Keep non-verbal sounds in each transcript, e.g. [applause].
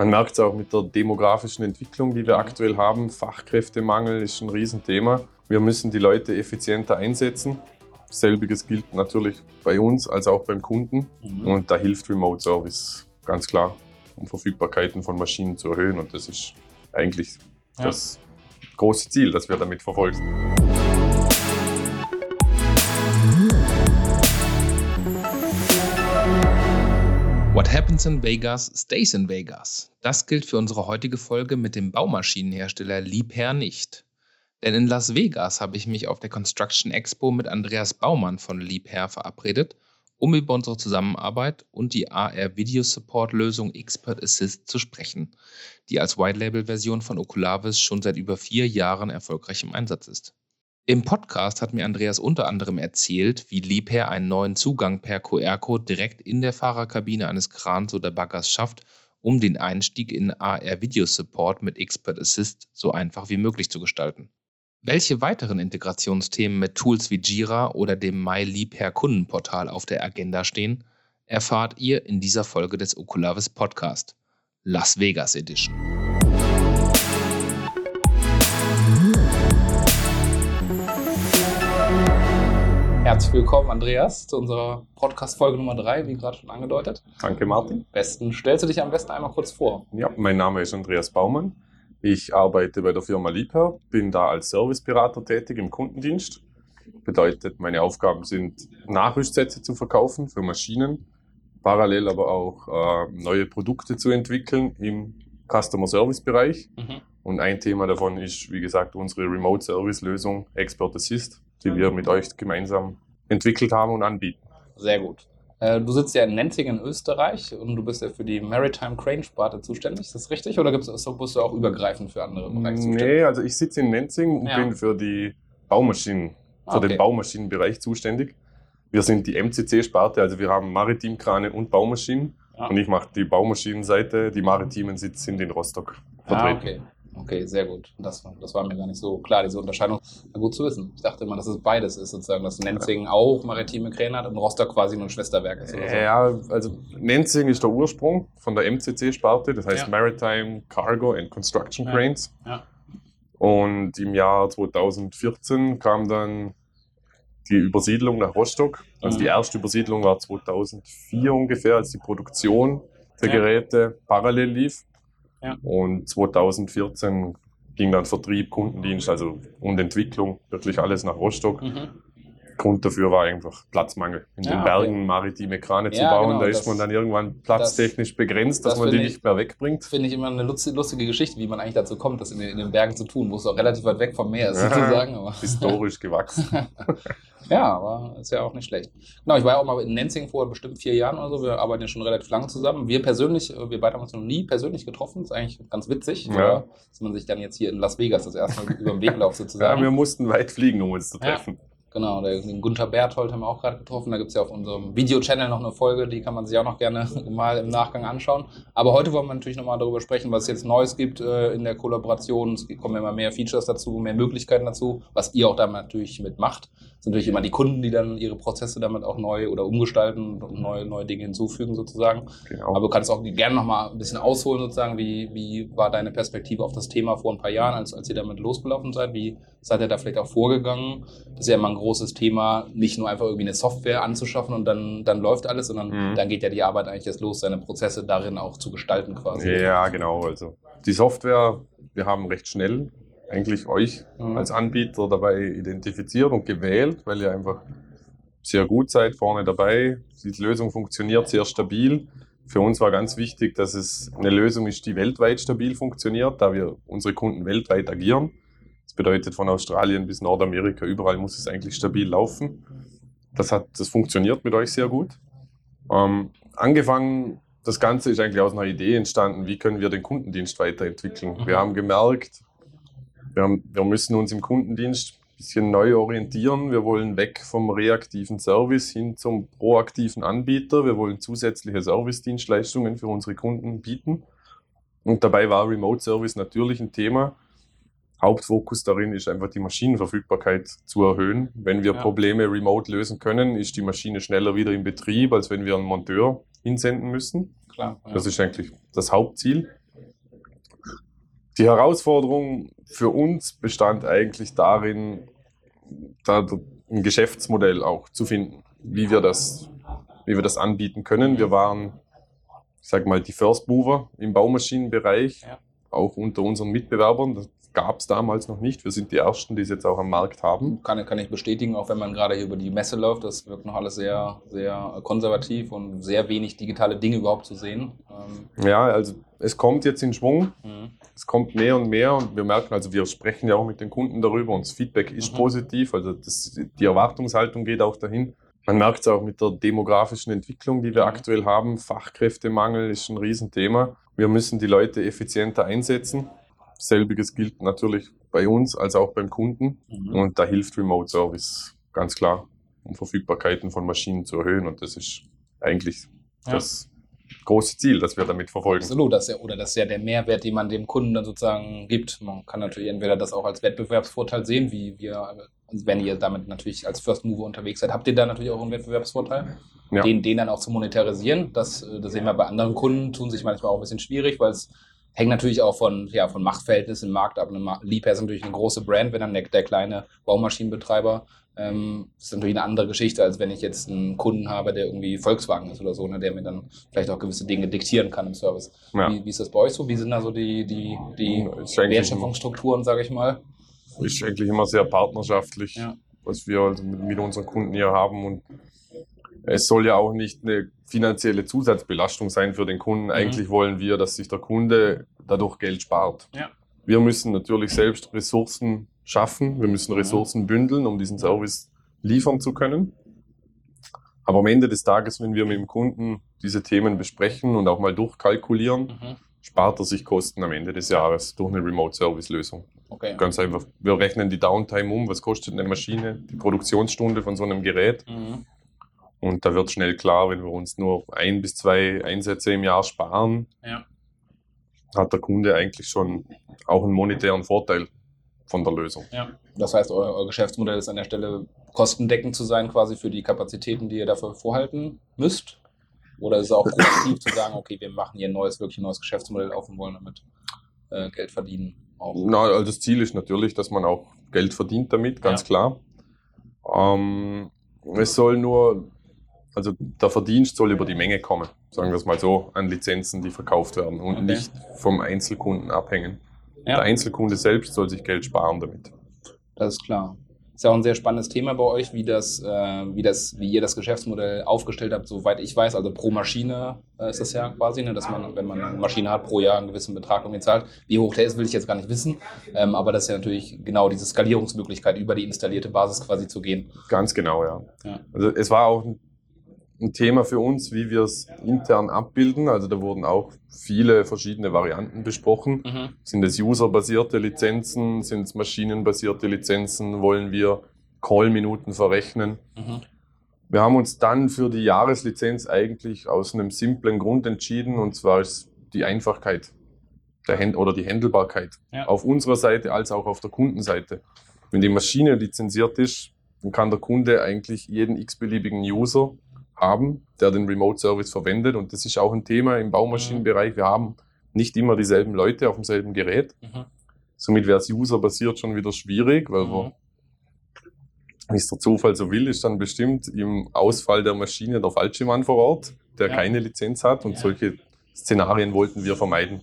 Man merkt es auch mit der demografischen Entwicklung, die wir aktuell haben. Fachkräftemangel ist ein Riesenthema. Wir müssen die Leute effizienter einsetzen. Selbiges gilt natürlich bei uns als auch beim Kunden. Mhm. Und da hilft Remote Service ganz klar, um Verfügbarkeiten von Maschinen zu erhöhen. Und das ist eigentlich ja. das große Ziel, das wir damit verfolgen. What happens in Vegas stays in Vegas. Das gilt für unsere heutige Folge mit dem Baumaschinenhersteller Liebherr nicht. Denn in Las Vegas habe ich mich auf der Construction Expo mit Andreas Baumann von Liebherr verabredet, um über unsere Zusammenarbeit und die AR Video Support Lösung Expert Assist zu sprechen, die als White Label Version von Oculavis schon seit über vier Jahren erfolgreich im Einsatz ist. Im Podcast hat mir Andreas unter anderem erzählt, wie Liebherr einen neuen Zugang per QR-Code direkt in der Fahrerkabine eines Krans oder Baggers schafft, um den Einstieg in AR Video Support mit Expert Assist so einfach wie möglich zu gestalten. Welche weiteren Integrationsthemen mit Tools wie Jira oder dem MyLiebherr Kundenportal auf der Agenda stehen, erfahrt ihr in dieser Folge des Oculavis Podcast, Las Vegas Edition. Herzlich willkommen, Andreas, zu unserer Podcast-Folge Nummer 3, wie gerade schon angedeutet. Danke, Martin. Besten, stellst du dich am besten einmal kurz vor? Ja, mein Name ist Andreas Baumann. Ich arbeite bei der Firma Liebherr, bin da als Serviceberater tätig im Kundendienst. Bedeutet, meine Aufgaben sind, Nachrüstsätze zu verkaufen für Maschinen, parallel aber auch äh, neue Produkte zu entwickeln im Customer Service Bereich. Mhm. Und ein Thema davon ist, wie gesagt, unsere Remote Service Lösung Expert Assist, die wir mit euch gemeinsam entwickelt haben und anbieten. Sehr gut. Äh, du sitzt ja in Nenzing in Österreich und du bist ja für die Maritime Crane Sparte zuständig. Ist das richtig? Oder gibt's, bist du auch übergreifend für andere Bereiche zuständig? Nee, also ich sitze in Nenzing und ja. bin für die Baumaschinen, für okay. den Baumaschinenbereich zuständig. Wir sind die MCC-Sparte, also wir haben Maritimkrane und Baumaschinen. Ja. Und ich mache die Baumaschinenseite, die maritimen sitzen in Rostock vertreten. Ah, okay. Okay, sehr gut. Das, das war mir gar nicht so klar, diese Unterscheidung. Na gut zu wissen. Ich dachte immer, dass es beides ist, sozusagen, dass Nenzing auch maritime Kräne hat und Rostock quasi nur ein Schwesterwerk ist. Oder so. Ja, also Nenzing ist der Ursprung von der MCC-Sparte, das heißt ja. Maritime Cargo and Construction Cranes. Ja. ja. Und im Jahr 2014 kam dann die Übersiedlung nach Rostock. Also mhm. die erste Übersiedlung war 2004 ungefähr, als die Produktion der Geräte parallel lief. Und 2014 ging dann Vertrieb, Kundendienst also und Entwicklung wirklich alles nach Rostock. Mhm. Grund dafür war einfach Platzmangel. In ja, den Bergen okay. maritime Krane ja, zu bauen, genau, da ist man dann irgendwann platztechnisch das, begrenzt, dass das man die ich, nicht mehr wegbringt. Finde ich immer eine lustige Geschichte, wie man eigentlich dazu kommt, das in den, in den Bergen zu tun, wo es auch relativ weit weg vom Meer ist, sozusagen. Aber Historisch gewachsen. [laughs] ja, aber ist ja auch nicht schlecht. Genau, ich war ja auch mal in Nenzing vor bestimmt vier Jahren oder so. Wir arbeiten ja schon relativ lange zusammen. Wir persönlich, äh, wir beide haben uns noch nie persönlich getroffen. Das ist eigentlich ganz witzig, ja. dass man sich dann jetzt hier in Las Vegas das erste Mal [laughs] über den Weg läuft sozusagen. Ja, wir mussten weit fliegen, um uns zu treffen. Genau, den Gunther Berthold haben wir auch gerade getroffen. Da gibt es ja auf unserem Video-Channel noch eine Folge, die kann man sich auch noch gerne [laughs] mal im Nachgang anschauen. Aber heute wollen wir natürlich nochmal darüber sprechen, was es jetzt Neues gibt äh, in der Kollaboration. Es kommen immer mehr Features dazu, mehr Möglichkeiten dazu, was ihr auch damit natürlich mitmacht. Es sind natürlich immer die Kunden, die dann ihre Prozesse damit auch neu oder umgestalten und neue, neue Dinge hinzufügen sozusagen. Genau. Aber du kannst auch gerne nochmal ein bisschen ausholen sozusagen. Wie, wie war deine Perspektive auf das Thema vor ein paar Jahren, als, als ihr damit losgelaufen seid? Wie seid ihr da vielleicht auch vorgegangen? Das ist ja immer ein großes Thema, nicht nur einfach irgendwie eine Software anzuschaffen und dann, dann läuft alles, sondern mhm. dann geht ja die Arbeit eigentlich erst los, seine Prozesse darin auch zu gestalten quasi. Ja, genau. Also die Software, wir haben recht schnell eigentlich euch mhm. als Anbieter dabei identifiziert und gewählt, weil ihr einfach sehr gut seid, vorne dabei. Die Lösung funktioniert sehr stabil. Für uns war ganz wichtig, dass es eine Lösung ist, die weltweit stabil funktioniert, da wir unsere Kunden weltweit agieren. Das bedeutet von Australien bis Nordamerika, überall muss es eigentlich stabil laufen. Das, hat, das funktioniert mit euch sehr gut. Ähm, angefangen, das Ganze ist eigentlich aus einer Idee entstanden, wie können wir den Kundendienst weiterentwickeln. Wir haben gemerkt, wir, haben, wir müssen uns im Kundendienst ein bisschen neu orientieren. Wir wollen weg vom reaktiven Service hin zum proaktiven Anbieter. Wir wollen zusätzliche Service-Dienstleistungen für unsere Kunden bieten. Und dabei war Remote Service natürlich ein Thema. Hauptfokus darin ist einfach die Maschinenverfügbarkeit zu erhöhen. Wenn wir ja. Probleme remote lösen können, ist die Maschine schneller wieder in Betrieb, als wenn wir einen Monteur hinsenden müssen. Klar, ja. Das ist eigentlich das Hauptziel. Die Herausforderung für uns bestand eigentlich darin, da ein Geschäftsmodell auch zu finden, wie wir das, wie wir das anbieten können. Wir waren, ich sag mal, die First Mover im Baumaschinenbereich, ja. auch unter unseren Mitbewerbern. Gab es damals noch nicht. Wir sind die Ersten, die es jetzt auch am Markt haben. Kann, kann ich bestätigen, auch wenn man gerade hier über die Messe läuft. Das wirkt noch alles sehr, sehr konservativ und sehr wenig digitale Dinge überhaupt zu sehen. Ähm ja, also es kommt jetzt in Schwung. Mhm. Es kommt mehr und mehr und wir merken, also wir sprechen ja auch mit den Kunden darüber und das Feedback ist mhm. positiv. Also das, die Erwartungshaltung geht auch dahin. Man merkt es auch mit der demografischen Entwicklung, die wir mhm. aktuell haben. Fachkräftemangel ist ein Riesenthema. Wir müssen die Leute effizienter einsetzen. Selbiges gilt natürlich bei uns als auch beim Kunden. Mhm. Und da hilft Remote Service ganz klar, um Verfügbarkeiten von Maschinen zu erhöhen. Und das ist eigentlich ja. das große Ziel, das wir damit verfolgen. Absolut, das ja, oder das ist ja der Mehrwert, den man dem Kunden dann sozusagen gibt. Man kann natürlich entweder das auch als Wettbewerbsvorteil sehen, wie wir, also wenn ihr damit natürlich als First Mover unterwegs seid, habt ihr da natürlich auch einen Wettbewerbsvorteil, ja. den, den dann auch zu monetarisieren. Das, äh, das sehen wir bei anderen Kunden, tun sich manchmal auch ein bisschen schwierig, weil es Hängt natürlich auch von, ja, von Machtverhältnissen im Markt ab. Liebherr ist natürlich eine große Brand, wenn dann der, der kleine Baumaschinenbetreiber ähm, ist natürlich eine andere Geschichte, als wenn ich jetzt einen Kunden habe, der irgendwie Volkswagen ist oder so, ne, der mir dann vielleicht auch gewisse Dinge diktieren kann im Service. Ja. Wie, wie, ist das bei euch so? Wie sind da so die, die, die Wertschöpfungsstrukturen, sage ich mal? Ist eigentlich immer sehr partnerschaftlich, ja. was wir also mit, mit unseren Kunden hier haben und es soll ja auch nicht eine finanzielle Zusatzbelastung sein für den Kunden. Mhm. Eigentlich wollen wir, dass sich der Kunde dadurch Geld spart. Ja. Wir müssen natürlich selbst Ressourcen schaffen, wir müssen mhm. Ressourcen bündeln, um diesen Service liefern zu können. Aber am Ende des Tages, wenn wir mit dem Kunden diese Themen besprechen und auch mal durchkalkulieren, mhm. spart er sich Kosten am Ende des Jahres durch eine Remote-Service-Lösung. Okay. Ganz einfach. Wir rechnen die Downtime um, was kostet eine Maschine, die Produktionsstunde von so einem Gerät. Mhm. Und da wird schnell klar, wenn wir uns nur ein bis zwei Einsätze im Jahr sparen, ja. hat der Kunde eigentlich schon auch einen monetären Vorteil von der Lösung. Ja. Das heißt, euer, euer, Geschäftsmodell ist an der Stelle kostendeckend zu sein, quasi für die Kapazitäten, die ihr dafür vorhalten müsst? Oder ist es auch proaktiv zu sagen, okay, wir machen hier ein neues, wirklich ein neues Geschäftsmodell auf und wollen damit äh, Geld verdienen? Auch? Na, also das Ziel ist natürlich, dass man auch Geld verdient damit, ganz ja. klar. Ähm, es soll nur also der Verdienst soll über die Menge kommen, sagen wir es mal so, an Lizenzen, die verkauft werden und okay. nicht vom Einzelkunden abhängen. Ja. Der Einzelkunde selbst soll sich Geld sparen damit. Das ist klar. Ist ja auch ein sehr spannendes Thema bei euch, wie das, äh, wie das, wie ihr das Geschäftsmodell aufgestellt habt, soweit ich weiß. Also pro Maschine äh, ist das ja quasi, ne, dass man, wenn man eine Maschine hat, pro Jahr einen gewissen Betrag irgendwie zahlt. Wie hoch der ist, will ich jetzt gar nicht wissen. Ähm, aber das ist ja natürlich genau diese Skalierungsmöglichkeit, über die installierte Basis quasi zu gehen. Ganz genau, ja. ja. Also es war auch ein ein Thema für uns, wie wir es intern abbilden. Also da wurden auch viele verschiedene Varianten besprochen. Mhm. Sind es userbasierte Lizenzen? Sind es maschinenbasierte Lizenzen? Wollen wir Call-Minuten verrechnen? Mhm. Wir haben uns dann für die Jahreslizenz eigentlich aus einem simplen Grund entschieden, und zwar ist die Einfachkeit der Hand oder die Händelbarkeit. Ja. Auf unserer Seite als auch auf der Kundenseite. Wenn die Maschine lizenziert ist, dann kann der Kunde eigentlich jeden x-beliebigen User haben, der den Remote Service verwendet. Und das ist auch ein Thema im Baumaschinenbereich. Wir haben nicht immer dieselben Leute auf demselben Gerät. Mhm. Somit wäre es userbasiert schon wieder schwierig, weil mhm. wir, wie es der Zufall so will, ist dann bestimmt im Ausfall der Maschine der falsche Mann vor Ort, der ja. keine Lizenz hat. Und ja. solche Szenarien wollten wir vermeiden.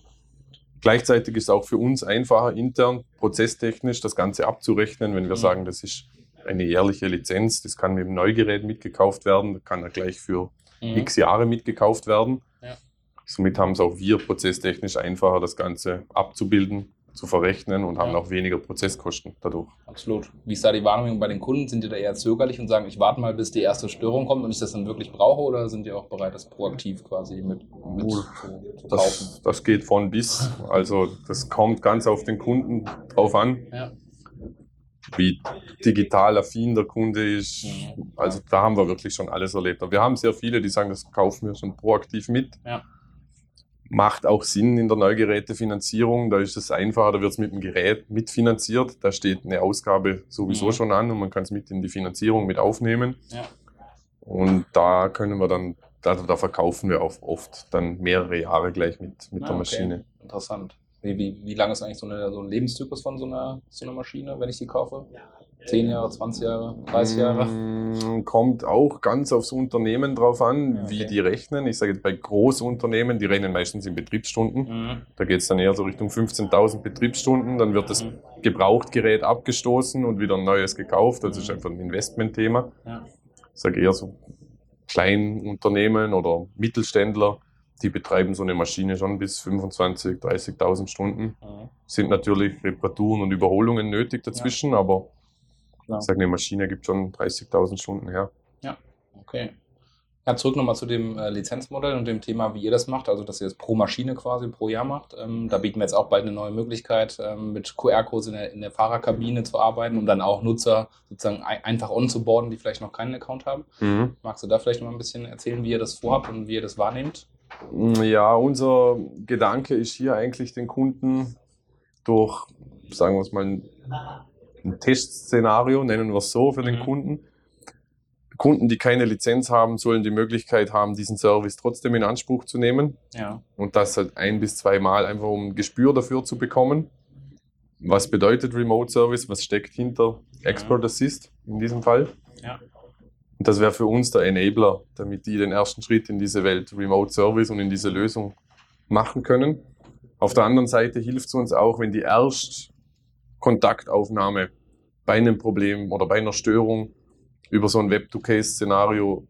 Gleichzeitig ist es auch für uns einfacher, intern, prozesstechnisch das Ganze abzurechnen, wenn wir mhm. sagen, das ist eine jährliche Lizenz. Das kann mit dem Neugerät mitgekauft werden, das kann ja gleich für mhm. x Jahre mitgekauft werden. Ja. Somit haben es auch wir prozesstechnisch einfacher, das Ganze abzubilden, zu verrechnen und haben ja. auch weniger Prozesskosten dadurch. Absolut. Wie ist da die Wahrnehmung bei den Kunden? Sind die da eher zögerlich und sagen, ich warte mal, bis die erste Störung kommt und ich das dann wirklich brauche oder sind die auch bereit, das proaktiv quasi mit, mit zu, zu kaufen? Das, das geht von bis. Also das kommt ganz auf den Kunden drauf an. Ja wie digital affin der Kunde ist. Also da haben wir wirklich schon alles erlebt. Aber wir haben sehr viele, die sagen, das kaufen wir schon proaktiv mit. Ja. Macht auch Sinn in der Neugerätefinanzierung. Da ist es einfacher, da wird es mit dem Gerät mitfinanziert. Da steht eine Ausgabe sowieso mhm. schon an und man kann es mit in die Finanzierung mit aufnehmen. Ja. Und da können wir dann, also da verkaufen wir auch oft dann mehrere Jahre gleich mit, mit ah, der Maschine. Interessant. Wie, wie, wie lange ist eigentlich so, eine, so ein Lebenszyklus von so einer, so einer Maschine, wenn ich die kaufe? 10 Jahre, 20 Jahre, 30 Jahre? Mm, Kommt auch ganz aufs Unternehmen drauf an, Ja, okay. wie die rechnen. Ich sage jetzt bei Großunternehmen, die rechnen meistens in Betriebsstunden. Mhm. Da geht es dann eher so Richtung 15.000 Betriebsstunden. Dann wird das Mhm. Gebrauchtgerät abgestoßen und wieder ein neues gekauft. Das ist Mhm. einfach ein Investmentthema. Ja. Ich sage eher so Kleinunternehmen oder Mittelständler, die betreiben so eine Maschine schon bis 25.000, 30.000 Stunden. Mhm. Sind natürlich Reparaturen und Überholungen nötig dazwischen, aber Klar. ich sage, eine Maschine gibt schon 30.000 Stunden her. Okay. Ja, zurück nochmal zu dem äh, Lizenzmodell und dem Thema, wie ihr das macht, also dass ihr das pro Maschine quasi pro Jahr macht. Ähm, da bieten wir jetzt auch bald eine neue Möglichkeit, ähm, mit QR-Codes in der, in der Fahrerkabine zu arbeiten, um dann auch Nutzer sozusagen ein, einfach onzuboarden, die vielleicht noch keinen Account haben. Magst du da vielleicht noch mal ein bisschen erzählen, wie ihr das vorhabt und wie ihr das wahrnehmt? Ja, unser Gedanke ist hier eigentlich den Kunden durch, sagen wir es mal, ein, ein Testszenario, nennen wir es so für den Mhm. Kunden. Kunden, die keine Lizenz haben, sollen die Möglichkeit haben, diesen Service trotzdem in Anspruch zu nehmen. Ja. Und das halt ein bis zwei Mal einfach um ein Gespür dafür zu bekommen. Was bedeutet Remote Service? Was steckt hinter Expert Assist in diesem Fall? Ja. Und das wäre für uns der Enabler, damit die den ersten Schritt in diese Welt Remote Service und in diese Lösung machen können. Auf der anderen Seite hilft es uns auch, wenn die Erstkontaktaufnahme bei einem Problem oder bei einer Störung über so ein Web-to-Case-Szenario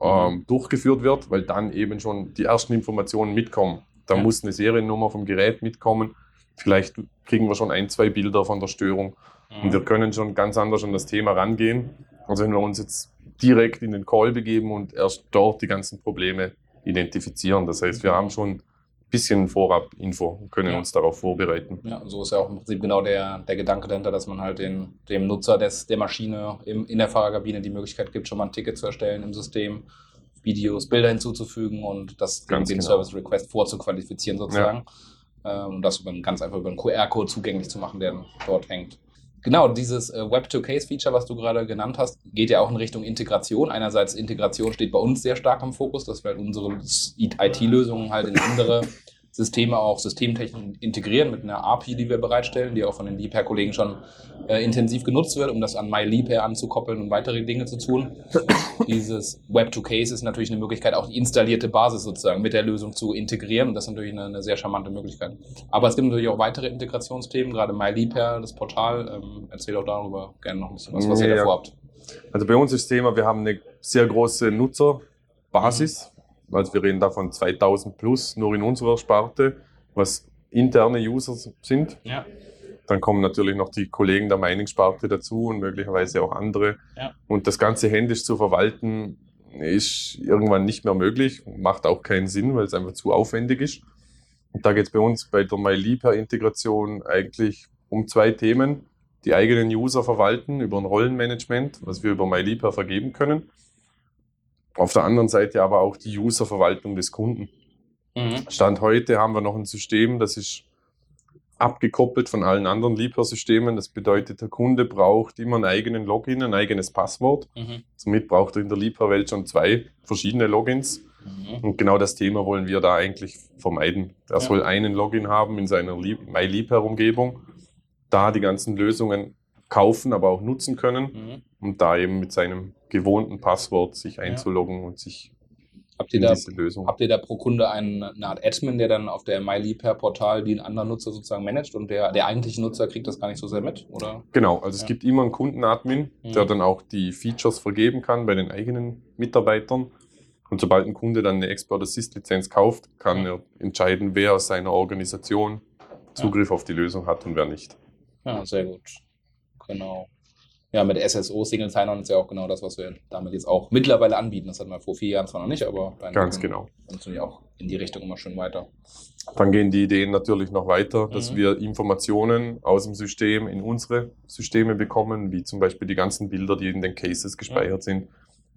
ähm, durchgeführt wird, weil dann eben schon die ersten Informationen mitkommen. Da Ja. muss eine Seriennummer vom Gerät mitkommen. Vielleicht kriegen wir schon ein, zwei Bilder von der Störung. Und wir können schon ganz anders an das Thema rangehen. Also wenn wir uns jetzt direkt in den Call begeben und erst dort die ganzen Probleme identifizieren. Das heißt, wir haben schon ein bisschen Vorab-Info und können Ja. uns darauf vorbereiten. Ja, so ist ja auch im Prinzip genau der, der Gedanke dahinter, dass man halt den, dem Nutzer des, der Maschine im, in der Fahrerkabine die Möglichkeit gibt, schon mal ein Ticket zu erstellen im System, Videos, Bilder hinzuzufügen und das, den, genau. Service Request vorzuqualifizieren sozusagen. Ähm, Und das über, ganz einfach über einen QR-Code zugänglich zu machen, der dort hängt. Genau, dieses äh, Web-to-Case-Feature, was du gerade genannt hast, geht ja auch in Richtung Integration. Einerseits Integration steht bei uns sehr stark im Fokus, dass wir halt unsere IT-Lösungen halt in andere Systeme auch systemtechnisch integrieren mit einer API, die wir bereitstellen, die auch von den Liebherr-Kollegen schon äh, intensiv genutzt wird, um das an MyLeapher anzukoppeln und weitere Dinge zu tun. [coughs] Dieses Web-to-Case ist natürlich eine Möglichkeit, auch die installierte Basis sozusagen mit der Lösung zu integrieren. Und das ist natürlich eine, eine sehr charmante Möglichkeit. Aber es gibt natürlich auch weitere Integrationsthemen, gerade MyLeapher, das Portal. Ähm, erzähl auch darüber gerne noch ein bisschen was, was ihr Ja. davor habt. Also bei uns ist das Thema, wir haben eine sehr große Nutzerbasis. Also wir reden davon 2000 plus nur in unserer Sparte, was interne User sind. Ja. Dann kommen natürlich noch die Kollegen der Mining-Sparte dazu und möglicherweise auch andere. Ja. Und das Ganze händisch zu verwalten, ist irgendwann nicht mehr möglich, macht auch keinen Sinn, weil es einfach zu aufwendig ist. Und da geht es bei uns bei der MyLeapher-Integration eigentlich um zwei Themen. Die eigenen User verwalten über ein Rollenmanagement, was wir über MyLeapher vergeben können. Auf der anderen Seite aber auch die Userverwaltung des Kunden. Mhm. Stand heute haben wir noch ein System, das ist abgekoppelt von allen anderen Leaper-Systemen. Das bedeutet, der Kunde braucht immer einen eigenen Login, ein eigenes Passwort. Mhm. Somit braucht er in der Leaper-Welt schon zwei verschiedene Logins. Mhm. Und genau das Thema wollen wir da eigentlich vermeiden. Er Ja. soll einen Login haben in seiner Lieb- MyLeaper-Umgebung, da die ganzen Lösungen kaufen, aber auch nutzen können Mhm. und da eben mit seinem gewohnten Passwort sich einzuloggen und sich Habt ihr in da diese Lösung. Habt ihr da pro Kunde einen, eine Art Admin, der dann auf der MyLeapher-Portal den anderen Nutzer sozusagen managt und der, der eigentliche Nutzer kriegt das gar nicht so sehr mit? Oder? Genau, also es Ja. gibt immer einen Kundenadmin, Mhm. der dann auch die Features vergeben kann bei den eigenen Mitarbeitern. Und sobald ein Kunde dann eine Expert Assist Lizenz kauft, kann Ja. er entscheiden, wer aus seiner Organisation Zugriff auf die Lösung hat und wer nicht. Ja, sehr gut. Genau. Ja, mit SSO Single Sign-On ist ja auch genau das, was wir damit jetzt auch mittlerweile anbieten. Das hatten wir vor vier Jahren zwar noch nicht, aber Ganz genau. natürlich auch in die Richtung immer schön weiter. Dann gehen die Ideen natürlich noch weiter, dass Mhm. wir Informationen aus dem System in unsere Systeme bekommen, wie zum Beispiel die ganzen Bilder, die in den Cases gespeichert sind.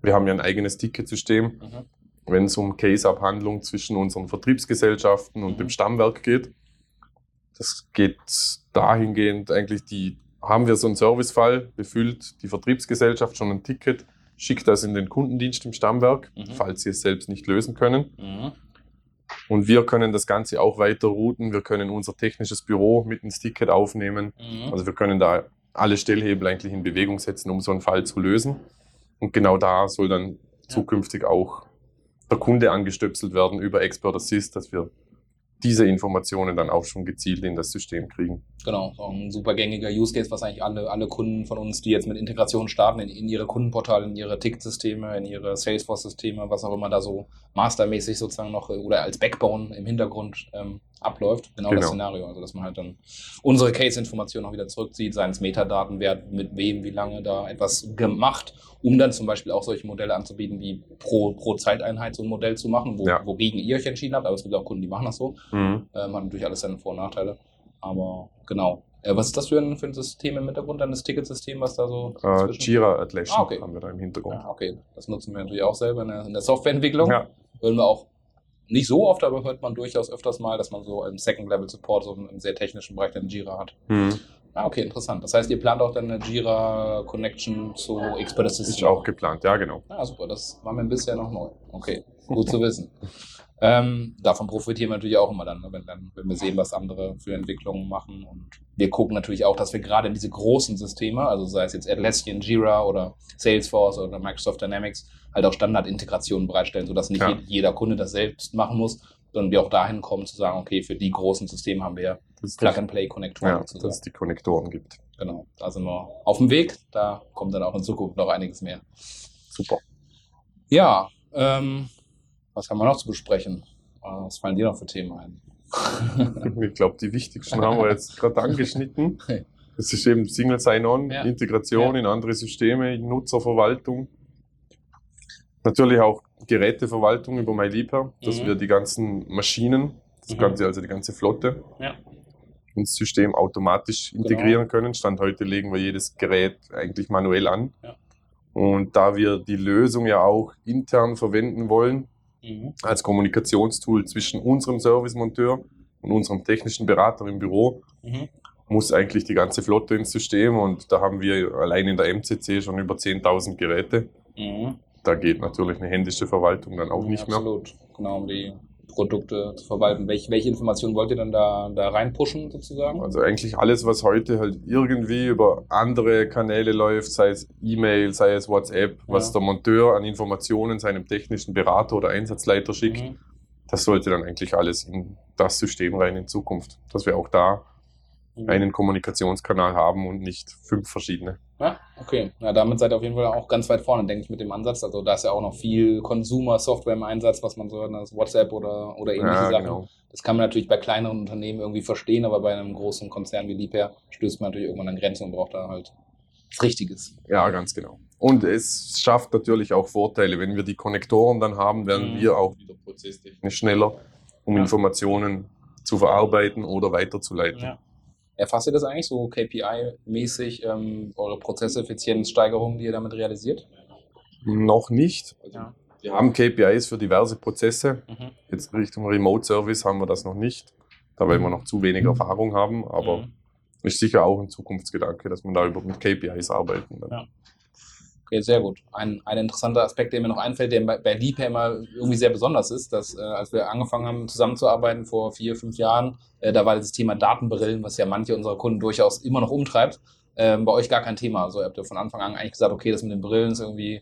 Wir haben ja ein eigenes Ticketsystem, Mhm. wenn es um Case-Abhandlung zwischen unseren Vertriebsgesellschaften und Mhm. dem Stammwerk geht. Das geht dahingehend eigentlich, die haben wir so einen Servicefall, befüllt die Vertriebsgesellschaft schon ein Ticket, schickt das in den Kundendienst im Stammwerk, Mhm. falls sie es selbst nicht lösen können. Mhm. Und wir können das Ganze auch weiter routen. Wir können unser technisches Büro mit ins Ticket aufnehmen. Mhm. Also wir können da alle Stellhebel eigentlich in Bewegung setzen, um so einen Fall zu lösen. Und genau da soll dann zukünftig auch der Kunde angestöpselt werden über Expert Assist, dass wir diese Informationen dann auch schon gezielt in das System kriegen. Genau, so ein super gängiger Use Case, was eigentlich alle, alle Kunden von uns, die jetzt mit Integration starten, in, in ihre Kundenportale, in ihre Ticketsysteme, in ihre Salesforce-Systeme, was auch immer da so mastermäßig sozusagen noch äh, oder als Backbone im Hintergrund ähm, abläuft. Genau, das Genau. Szenario. Also, dass man halt dann unsere Case-Informationen auch wieder zurückzieht, seien es Metadaten, wer mit wem, wie lange da etwas gemacht, um dann zum Beispiel auch solche Modelle anzubieten, wie pro, pro Zeiteinheit so ein Modell zu machen, wo, Ja. wogegen ihr euch entschieden habt. Aber es gibt auch Kunden, die machen das so. Mhm. Ähm, hat natürlich alles seine Vor- und Nachteile. Aber genau. Äh, was ist das für ein, für ein System im Hintergrund, dann das Ticketsystem, was da so Äh, Jira Atlassian Ah, okay. haben wir da im Hintergrund. Ja, okay, das nutzen wir natürlich auch selber in der, in der Softwareentwicklung. Ja, Hören wir auch nicht so oft, aber hört man durchaus öfters mal, dass man so im Second-Level-Support so im sehr technischen Bereich dann Jira hat. mhm. Ah, okay, interessant. Das heißt, ihr plant auch dann eine Jira-Connection zu Expert Assistant? ist auch geplant, ja genau. Ah, super, das war mir bisher noch neu. Okay, gut zu wissen. [laughs] Ähm, davon profitieren wir natürlich auch immer dann, ne, wenn, dann, wenn wir sehen, was andere für Entwicklungen machen. Und wir gucken natürlich auch, dass wir gerade in diese großen Systeme, also sei es jetzt Atlassian, Jira oder Salesforce oder Microsoft Dynamics, halt auch Standardintegrationen bereitstellen, sodass nicht Ja. je- jeder Kunde das selbst machen muss, sondern wir auch dahin kommen zu sagen, okay, für die großen Systeme haben wir Plug-and-Play-Konnektoren ja, sozusagen. dass es die Konnektoren gibt. Genau, da sind wir auf dem Weg. Da kommt dann auch in Zukunft noch einiges mehr. Super. Ja, ähm, was haben wir noch zu besprechen? Äh, Was fallen dir noch für Themen ein? [laughs] Ich glaube, die wichtigsten haben wir jetzt gerade angeschnitten. [laughs] Das ist eben Single Sign-On, Ja. Integration Ja. in andere Systeme, Nutzerverwaltung. Natürlich auch Geräteverwaltung über MyLeaper, dass Mhm. wir die ganzen Maschinen, das Mhm. Ganze, also die ganze Flotte, Ja. ins System automatisch integrieren können. Stand heute legen wir jedes Gerät eigentlich manuell an. Und da wir die Lösung ja auch intern verwenden wollen, Mhm. als Kommunikationstool zwischen unserem Servicemonteur und unserem technischen Berater im Büro, Mhm. muss eigentlich die ganze Flotte ins System und da haben wir allein in der MCC schon über 10.000 Geräte. Mhm. Da geht natürlich eine händische Verwaltung dann auch nicht mehr. Absolut, genau, um die Produkte zu verwalten. Welche, welche Informationen wollt ihr dann da, da reinpushen sozusagen? Also eigentlich alles, was heute halt irgendwie über andere Kanäle läuft, sei es E-Mail, sei es WhatsApp, was Ja. der Monteur an Informationen seinem technischen Berater oder Einsatzleiter schickt, Mhm. das sollte dann eigentlich alles in das System rein in Zukunft. Dass wir auch da Mhm. einen Kommunikationskanal haben und nicht fünf verschiedene. Ja, okay. Ja, damit seid ihr auf jeden Fall auch ganz weit vorne, denke ich, mit dem Ansatz. Also da ist ja auch noch viel Consumer-Software im Einsatz, was man so hört, das WhatsApp oder, oder ähnliche Ja, Sachen. genau. Das kann man natürlich bei kleineren Unternehmen irgendwie verstehen, aber bei einem großen Konzern wie Liebherr stößt man natürlich irgendwann an Grenzen und braucht da halt was Richtiges. Ja, ganz genau. Und es schafft natürlich auch Vorteile. Wenn wir die Konnektoren dann haben, werden Mhm. wir auch wieder prozesstechnisch schneller, um Ja. Informationen zu verarbeiten oder weiterzuleiten. Erfasst ihr das eigentlich so KPI-mäßig, ähm, eure Prozesseffizienzsteigerungen, die ihr damit realisiert? Noch nicht. Ja. Wir haben KPIs für diverse Prozesse. Mhm. Jetzt Richtung Remote Service haben wir das noch nicht, da weil wir noch zu wenig Erfahrung haben. Aber Mhm. ist sicher auch ein Zukunftsgedanke, dass man da über mit KPIs arbeiten. Dann. Ja. Okay, sehr gut. Ein, ein interessanter Aspekt, der mir noch einfällt, der bei, bei Liebherr immer irgendwie sehr besonders ist, dass äh, als wir angefangen haben zusammenzuarbeiten vor vier, fünf Jahren, äh, da war das Thema Datenbrillen, was ja manche unserer Kunden durchaus immer noch umtreibt, ähm, bei euch gar kein Thema. Also ihr habt ja von Anfang an eigentlich gesagt, okay, das mit den Brillen ist irgendwie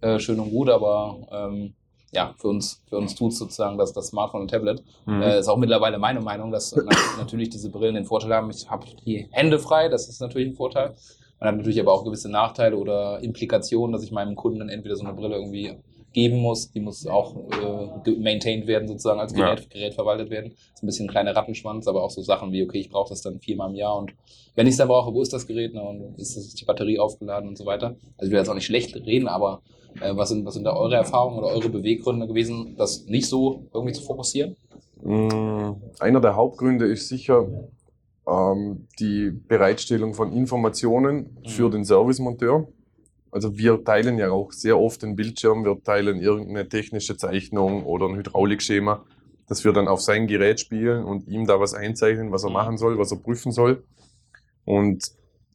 äh, schön und gut, aber ähm, ja, für uns, für uns tut sozusagen das, das Smartphone und Tablet. Mhm. Äh, ist auch mittlerweile meine Meinung, dass na natürlich diese Brillen den Vorteil haben, ich habe die Hände frei, das ist natürlich ein Vorteil. Man hat natürlich aber auch gewisse Nachteile oder Implikationen, dass ich meinem Kunden dann entweder so eine Brille irgendwie geben muss, die muss auch äh, maintained werden, sozusagen als Gerät, Gerät verwaltet werden. ist ein bisschen ein kleiner Rattenschwanz, aber auch so Sachen wie, okay, ich brauche das dann viermal im Jahr und wenn ich es dann brauche, wo ist das Gerät ne, und ist das- die Batterie aufgeladen und so weiter. Also ich will jetzt auch nicht schlecht reden, aber äh, was, sind, was sind da eure Erfahrungen oder eure Beweggründe gewesen, das nicht so irgendwie zu fokussieren? Mm, Einer der Hauptgründe ist sicher die Bereitstellung von Informationen für Mhm. den Servicemonteur. Also wir teilen ja auch sehr oft den Bildschirm, wir teilen irgendeine technische Zeichnung oder ein Hydraulikschema, das wir dann auf sein Gerät spielen und ihm da was einzeichnen, was er Mhm. machen soll, was er prüfen soll. Und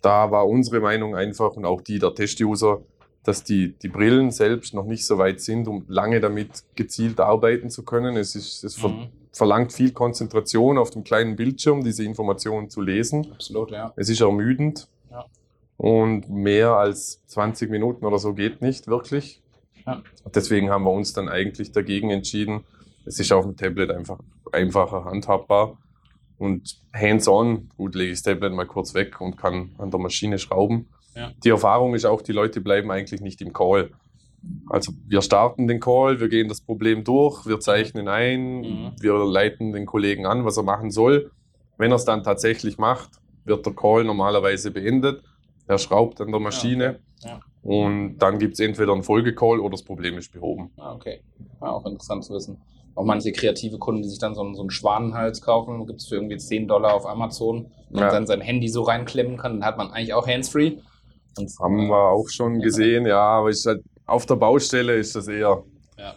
da war unsere Meinung einfach und auch die der Test-User, dass die, die Brillen selbst noch nicht so weit sind, um lange damit gezielt arbeiten zu können. Es, ist, es ver Mhm. verlangt viel Konzentration auf dem kleinen Bildschirm, diese Informationen zu lesen. Absolut, ja. Es ist ermüdend. Ja. Und mehr als 20 Minuten oder so geht nicht wirklich. Ja. Deswegen haben wir uns dann eigentlich dagegen entschieden. Es ist auf dem Tablet einfach einfacher handhabbar. Und hands-on, gut, lege ich das Tablet mal kurz weg und kann an der Maschine schrauben. Ja. Die Erfahrung ist auch, die Leute bleiben eigentlich nicht im Call. Also wir starten den Call, wir gehen das Problem durch, wir zeichnen ein, Mhm. wir leiten den Kollegen an, was er machen soll. Wenn er es dann tatsächlich macht, wird der Call normalerweise beendet. Er schraubt an der Maschine Ja. und dann gibt es entweder einen Folgecall oder das Problem ist behoben. Ah, okay. Ja, auch interessant zu wissen. Auch manche kreative Kunden, die sich dann so einen, so einen Schwanenhals kaufen, gibt es für irgendwie 10 Dollar auf Amazon und Ja. dann sein Handy so reinklemmen kann, dann hat man eigentlich auch Handsfree. Und Haben wir auch schon gesehen, ja, aber ist halt, auf der Baustelle ist das eher. Ja.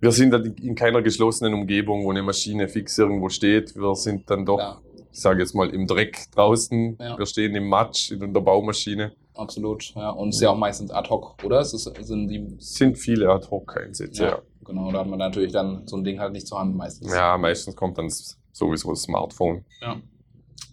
Wir sind halt in keiner geschlossenen Umgebung, wo eine Maschine fix irgendwo steht. Wir sind dann doch, Klar, ich sage jetzt mal, im Dreck draußen. Ja. Wir stehen im Matsch in der Baumaschine. absolut. Ja. Und es ist ja auch meistens ad hoc, oder? Es ist, sind die, sind viele Ad-Hoc-Einsätze, ja, ja. genau, da hat man natürlich dann so ein Ding halt nicht zur Hand meistens. Ja, meistens kommt dann sowieso das Smartphone.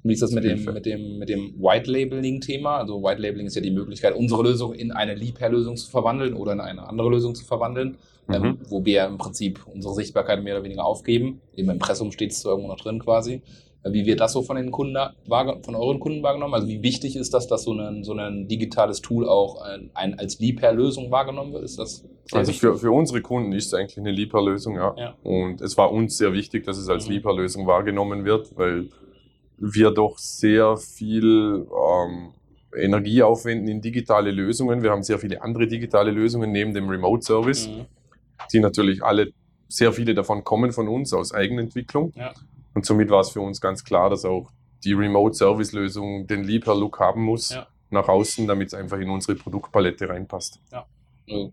Wie ist das mit dem, mit dem, mit dem White Labeling-Thema? Also White Labeling ist ja die Möglichkeit, unsere Lösung in eine Liebherr-Lösung zu verwandeln oder in eine andere Lösung zu verwandeln, Mhm. ähm, wo wir im Prinzip unsere Sichtbarkeit mehr oder weniger aufgeben. Im Impressum steht es irgendwo noch drin quasi. Äh, Wie wird das so von den Kunden von euren Kunden wahrgenommen? Also wie wichtig ist das, dass so ein, so ein digitales Tool auch ein, ein als Liebherr-Lösung wahrgenommen wird? Ist das Also für, für unsere Kunden ist es eigentlich eine Lieferlösung, ja. Ja. Und es war uns sehr wichtig, dass es als Mhm. Lieferlösung wahrgenommen wird, weil wir doch sehr viel ähm, Energie aufwenden in digitale Lösungen. Wir haben sehr viele andere digitale Lösungen neben dem Remote Service, Mhm. die natürlich alle, sehr viele davon kommen von uns aus Eigenentwicklung. Ja. Und somit war es für uns ganz klar, dass auch die Remote Service Lösung den Liebherr-Look haben muss Ja. nach außen, damit es einfach in unsere Produktpalette reinpasst. äh,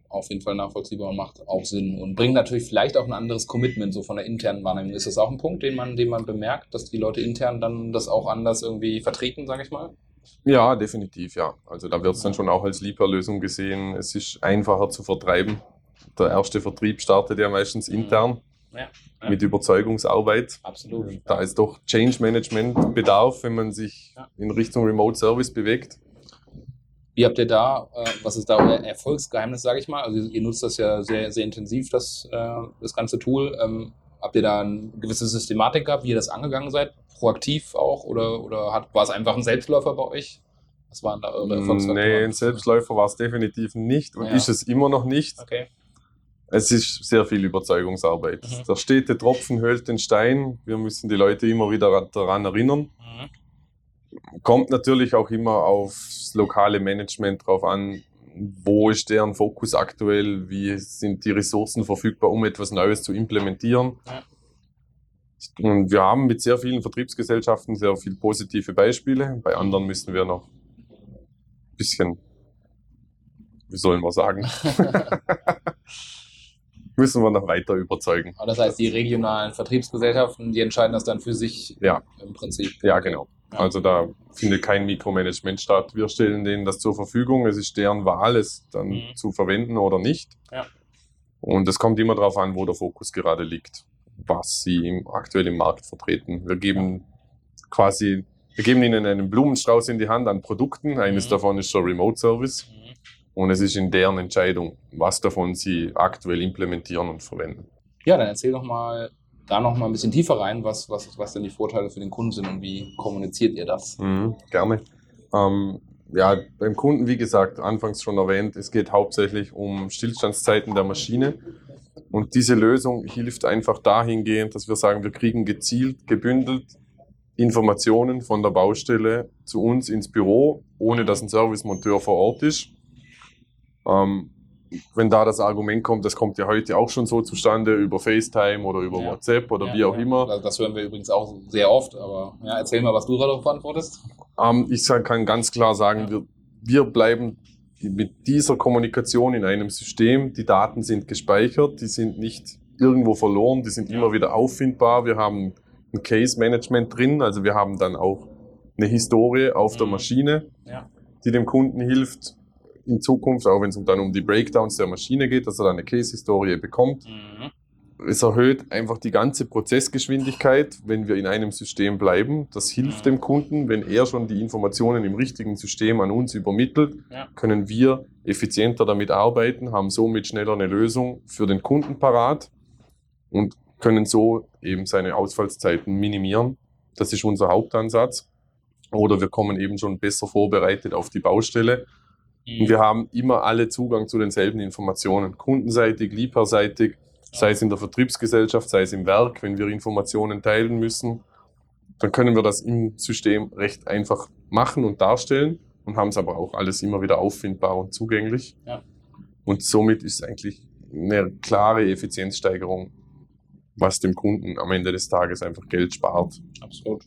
auf jeden Fall nachvollziehbar und macht auch Sinn und bringt natürlich vielleicht auch ein anderes Commitment so von der internen Wahrnehmung. Ist das auch ein Punkt, den man, den man bemerkt, dass die Leute intern dann das auch anders irgendwie vertreten, sage ich mal? Ja, definitiv, ja. Also da wird es dann schon auch als Lieferlösung gesehen. Es ist einfacher zu vertreiben. Der erste Vertrieb startet ja meistens Mhm. intern Ja, ja. mit Überzeugungsarbeit. Absolut. Da ist doch Change Management Bedarf, wenn man sich in Richtung Remote Service bewegt. Wie habt ihr da, äh, was ist da euer Erfolgsgeheimnis, sage ich mal? Also ihr nutzt das ja sehr, sehr intensiv, das, äh, das ganze Tool. Ähm, habt ihr da eine gewisse Systematik gehabt, wie ihr das angegangen seid? Proaktiv auch? Oder, oder hat, war es einfach ein Selbstläufer bei euch? Was waren da eure Erfolgsfaktoren? Nee, ein Selbstläufer war es definitiv nicht und Ja. ist es immer noch nicht. Okay. Es ist sehr viel Überzeugungsarbeit. Mhm. Der stete Tropfen höhlt den Stein. Wir müssen die Leute immer wieder daran erinnern. Mhm. Kommt natürlich auch immer aufs lokale Management drauf an, wo ist deren Fokus aktuell, wie sind die Ressourcen verfügbar, um etwas Neues zu implementieren. Und wir haben mit sehr vielen Vertriebsgesellschaften sehr viele positive Beispiele. Bei anderen müssen wir noch ein bisschen, wie sollen wir sagen, [laughs] müssen wir noch weiter überzeugen. Aber das heißt, die regionalen Vertriebsgesellschaften, die entscheiden das dann für sich Ja. im Prinzip. Ja, genau. Also da findet kein Mikromanagement statt. Wir stellen denen das zur Verfügung. Es ist deren Wahl, es dann Mhm. zu verwenden oder nicht. Ja. Und es kommt immer darauf an, wo der Fokus gerade liegt, was sie im, aktuell im Markt vertreten. Wir geben quasi, wir geben ihnen einen Blumenstrauß in die Hand an Produkten. Eines Mhm. davon ist der Remote Service. Mhm. Und es ist in deren Entscheidung, was davon sie aktuell implementieren und verwenden. Ja, dann erzähl doch mal da noch mal ein bisschen tiefer rein, was, was, was denn die Vorteile für den Kunden sind und wie kommuniziert ihr das? Mhm, gerne. Ähm, ja, beim Kunden, wie gesagt, anfangs schon erwähnt, es geht hauptsächlich um Stillstandszeiten der Maschine. Und diese Lösung hilft einfach dahingehend, dass wir sagen, wir kriegen gezielt, gebündelt Informationen von der Baustelle zu uns ins Büro, ohne dass ein Servicemonteur vor Ort ist. Ähm, wenn da das Argument kommt, das kommt ja heute auch schon so zustande über FaceTime oder über Ja. WhatsApp oder Ja, wie auch ja. immer. Das, das hören wir übrigens auch sehr oft, aber erzähl mal, was du darauf beantwortest. Ähm, ich kann ganz klar sagen, wir, wir bleiben mit dieser Kommunikation in einem System. Die Daten sind gespeichert, die sind nicht irgendwo verloren, die sind immer wieder auffindbar. Wir haben ein Case-Management drin, also wir haben dann auch eine Historie auf der Mhm. Maschine, die dem Kunden hilft, in Zukunft, auch wenn es dann um die Breakdowns der Maschine geht, dass er dann eine Case-Historie bekommt. Mhm. Es erhöht einfach die ganze Prozessgeschwindigkeit, wenn wir in einem System bleiben. Das hilft dem Kunden, wenn er schon die Informationen im richtigen System an uns übermittelt, Ja. können wir effizienter damit arbeiten, haben somit schneller eine Lösung für den Kunden parat und können so eben seine Ausfallszeiten minimieren. Das ist unser Hauptansatz. Oder wir kommen eben schon besser vorbereitet auf die Baustelle. Und wir haben immer alle Zugang zu denselben Informationen. Kundenseitig, lieferseitig, sei es in der Vertriebsgesellschaft, sei es im Werk, wenn wir Informationen teilen müssen, dann können wir das im System recht einfach machen und darstellen und haben es aber auch alles immer wieder auffindbar und zugänglich. Ja. Und somit ist eigentlich eine klare Effizienzsteigerung, was dem Kunden am Ende des Tages einfach Geld spart. Absolut.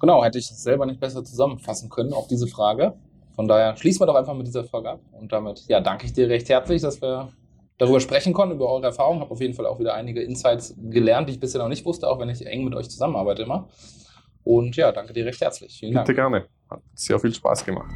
Genau, hätte ich es selber nicht besser zusammenfassen können auf diese Frage. Von daher schließen wir doch einfach mit dieser Frage ab. Und damit ja, danke ich dir recht herzlich, dass wir darüber sprechen konnten, über eure Erfahrungen. Habe auf jeden Fall auch wieder einige Insights gelernt, die ich bisher noch nicht wusste, auch wenn ich eng mit euch zusammenarbeite immer. Und ja, danke dir recht herzlich. Vielen Dank. Bitte gerne. Hat sehr viel Spaß gemacht.